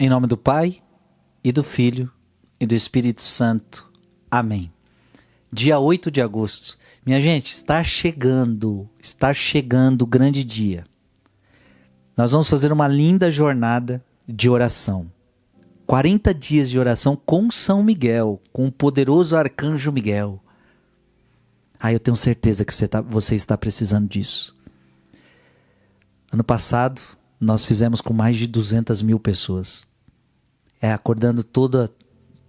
Em nome do Pai, e do Filho, e do Espírito Santo. Amém. Dia 8 de agosto. Minha gente, está chegando, está chegando o grande dia. Nós vamos fazer uma linda jornada de oração. 40 dias de oração com São Miguel, com o poderoso arcanjo Miguel. Ah, eu tenho certeza que você, tá, você está precisando disso. Ano passado, nós fizemos com mais de 200 mil pessoas. É acordando toda,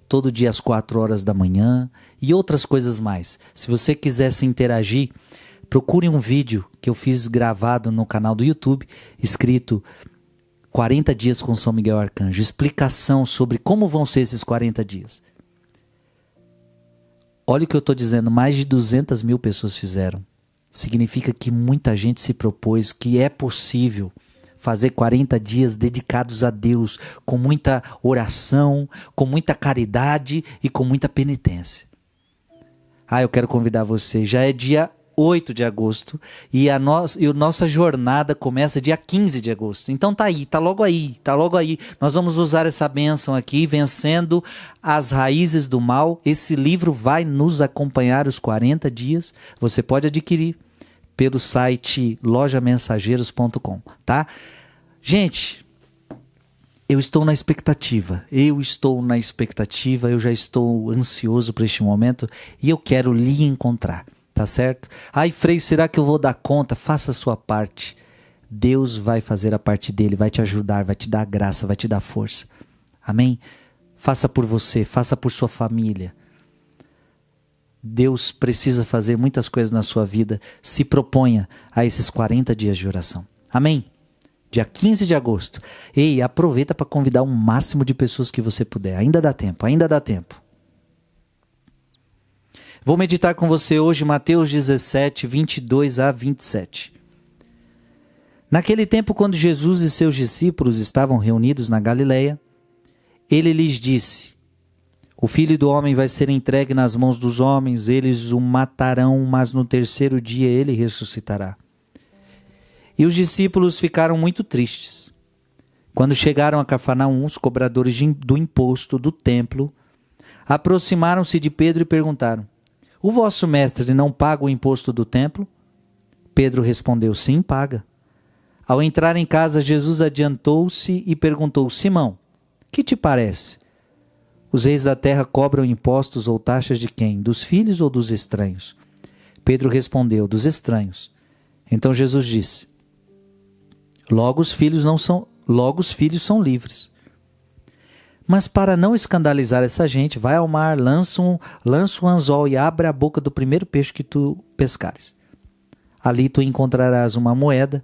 todo dia às 4 horas da manhã e outras coisas mais. Se você quiser se interagir, procure um vídeo que eu fiz gravado no canal do YouTube, escrito 40 dias com São Miguel Arcanjo, explicação sobre como vão ser esses 40 dias. Olha o que eu estou dizendo, mais de 200 mil pessoas fizeram. Significa que muita gente se propôs que é possível fazer 40 dias dedicados a Deus, com muita oração, com muita caridade e com muita penitência. Ah, eu quero convidar você. Já é dia 8 de agosto e a, nossa, e a nossa jornada começa dia 15 de agosto. Então tá aí, tá logo aí, tá logo aí. Nós vamos usar essa bênção aqui, vencendo as raízes do mal. Esse livro vai nos acompanhar os 40 dias. Você pode adquirir pelo site lojamensageiros.com, tá? Gente, eu estou na expectativa. Eu estou na expectativa, eu já estou ansioso por este momento e eu quero lhe encontrar, tá certo? Ai, Frei, será que eu vou dar conta? Faça a sua parte. Deus vai fazer a parte dele, vai te ajudar, vai te dar graça, vai te dar força. Amém? Faça por você, faça por sua família. Deus precisa fazer muitas coisas na sua vida. Se proponha a esses 40 dias de oração. Amém? Dia 15 de agosto. Ei, aproveita para convidar o máximo de pessoas que você puder. Ainda dá tempo, ainda dá tempo. Vou meditar com você hoje Mateus 17, 22 a 27. Naquele tempo, quando Jesus e seus discípulos estavam reunidos na Galileia, ele lhes disse: o filho do homem vai ser entregue nas mãos dos homens, eles o matarão, mas no terceiro dia ele ressuscitará. E os discípulos ficaram muito tristes. Quando chegaram a Cafarnaum, os cobradores do imposto do templo aproximaram-se de Pedro e perguntaram: O vosso mestre não paga o imposto do templo? Pedro respondeu: Sim, paga. Ao entrar em casa, Jesus adiantou-se e perguntou: Simão, que te parece? Os reis da terra cobram impostos ou taxas de quem? Dos filhos ou dos estranhos? Pedro respondeu: Dos estranhos. Então Jesus disse: Logo os filhos não são, logo os filhos são livres. Mas para não escandalizar essa gente, vai ao mar, lança um, lança um anzol e abre a boca do primeiro peixe que tu pescares. Ali tu encontrarás uma moeda.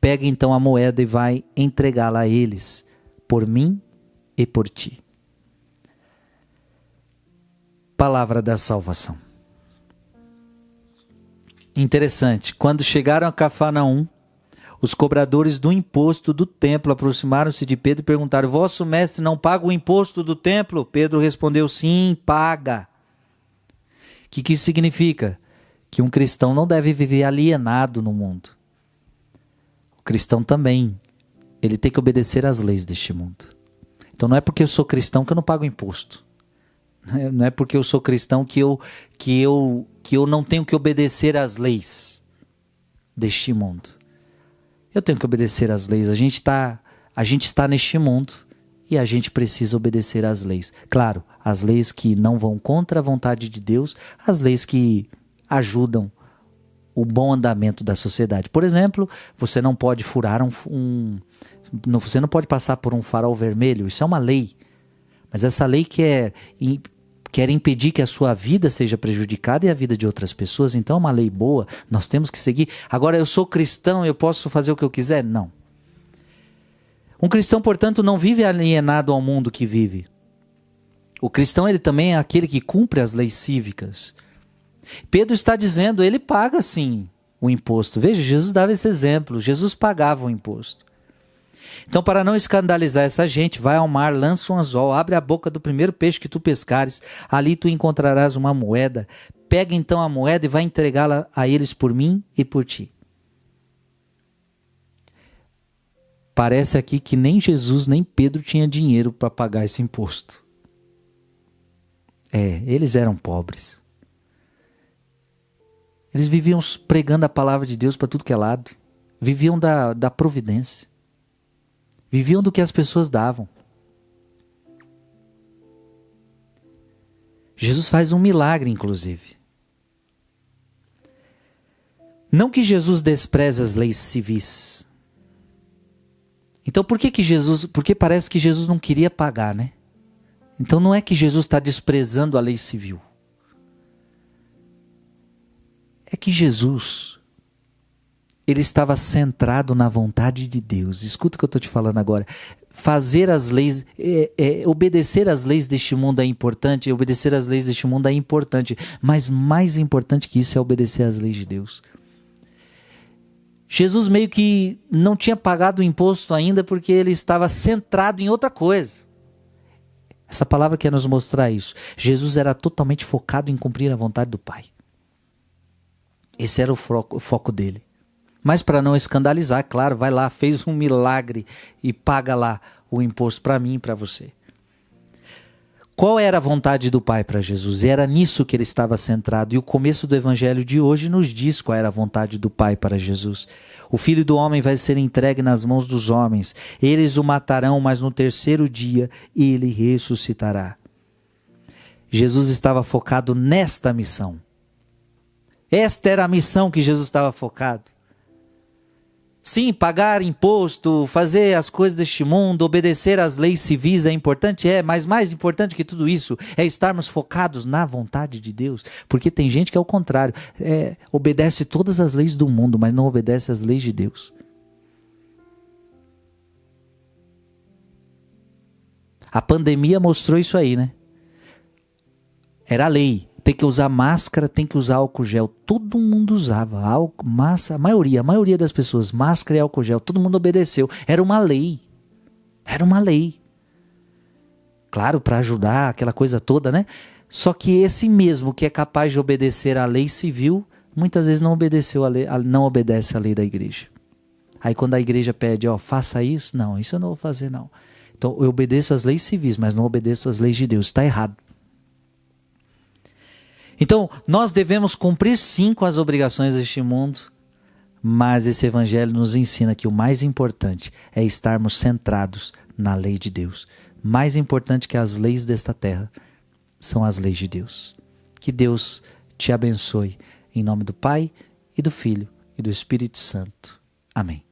Pega então a moeda e vai entregá-la a eles, por mim e por ti palavra da salvação. Interessante, quando chegaram a Cafarnaum, os cobradores do imposto do templo aproximaram-se de Pedro e perguntaram: Vosso mestre não paga o imposto do templo? Pedro respondeu: Sim, paga. O que, que isso significa? Que um cristão não deve viver alienado no mundo. O cristão também, ele tem que obedecer às leis deste mundo. Então não é porque eu sou cristão que eu não pago imposto. Não é porque eu sou cristão que eu, que eu, que eu não tenho que obedecer às leis deste mundo. Eu tenho que obedecer às leis. A gente, tá, a gente está neste mundo e a gente precisa obedecer às leis. Claro, as leis que não vão contra a vontade de Deus, as leis que ajudam o bom andamento da sociedade. Por exemplo, você não pode furar um, um você não pode passar por um farol vermelho, isso é uma lei. Mas essa lei quer quer impedir que a sua vida seja prejudicada e a vida de outras pessoas, então é uma lei boa, nós temos que seguir. Agora, eu sou cristão, eu posso fazer o que eu quiser? Não. Um cristão, portanto, não vive alienado ao mundo que vive. O cristão, ele também é aquele que cumpre as leis cívicas. Pedro está dizendo, ele paga sim o imposto. Veja, Jesus dava esse exemplo, Jesus pagava o imposto. Então, para não escandalizar essa gente, vai ao mar, lança um anzol, abre a boca do primeiro peixe que tu pescares, ali tu encontrarás uma moeda. Pega então a moeda e vai entregá-la a eles por mim e por ti. Parece aqui que nem Jesus nem Pedro tinha dinheiro para pagar esse imposto. É, eles eram pobres. Eles viviam pregando a palavra de Deus para tudo que é lado. Viviam da, da providência. Viviam do que as pessoas davam. Jesus faz um milagre, inclusive. Não que Jesus despreze as leis civis. Então por que que Jesus, porque parece que Jesus não queria pagar, né? Então não é que Jesus está desprezando a lei civil. É que Jesus, ele estava centrado na vontade de Deus. Escuta o que eu estou te falando agora. Fazer as leis, é, é, obedecer às leis deste mundo é importante, obedecer às leis deste mundo é importante, mas mais importante que isso é obedecer às leis de Deus. Jesus meio que não tinha pagado o imposto ainda porque ele estava centrado em outra coisa. Essa palavra quer nos mostrar isso. Jesus era totalmente focado em cumprir a vontade do Pai. Esse era o foco, o foco dele. Mas para não escandalizar, claro, vai lá, fez um milagre e paga lá o imposto para mim e para você. Qual era a vontade do Pai para Jesus? Era nisso que ele estava centrado. E o começo do evangelho de hoje nos diz qual era a vontade do Pai para Jesus. O filho do homem vai ser entregue nas mãos dos homens. Eles o matarão, mas no terceiro dia ele ressuscitará. Jesus estava focado nesta missão. Esta era a missão que Jesus estava focado. Sim, pagar imposto, fazer as coisas deste mundo, obedecer às leis civis é importante, é, mas mais importante que tudo isso é estarmos focados na vontade de Deus, porque tem gente que é o contrário, é, obedece todas as leis do mundo, mas não obedece às leis de Deus. A pandemia mostrou isso aí, né? Era lei tem que usar máscara, tem que usar álcool gel. Todo mundo usava álcool, massa, a maioria, a maioria das pessoas, máscara e álcool gel. Todo mundo obedeceu. Era uma lei. Era uma lei. Claro, para ajudar aquela coisa toda, né? Só que esse mesmo que é capaz de obedecer à lei civil, muitas vezes não obedeceu a lei, não obedece à lei da igreja. Aí quando a igreja pede, ó, faça isso, não, isso eu não vou fazer não. Então eu obedeço às leis civis, mas não obedeço às leis de Deus. Está errado. Então, nós devemos cumprir sim com as obrigações deste mundo, mas esse evangelho nos ensina que o mais importante é estarmos centrados na lei de Deus. Mais importante que as leis desta terra são as leis de Deus. Que Deus te abençoe. Em nome do Pai, e do Filho, e do Espírito Santo. Amém.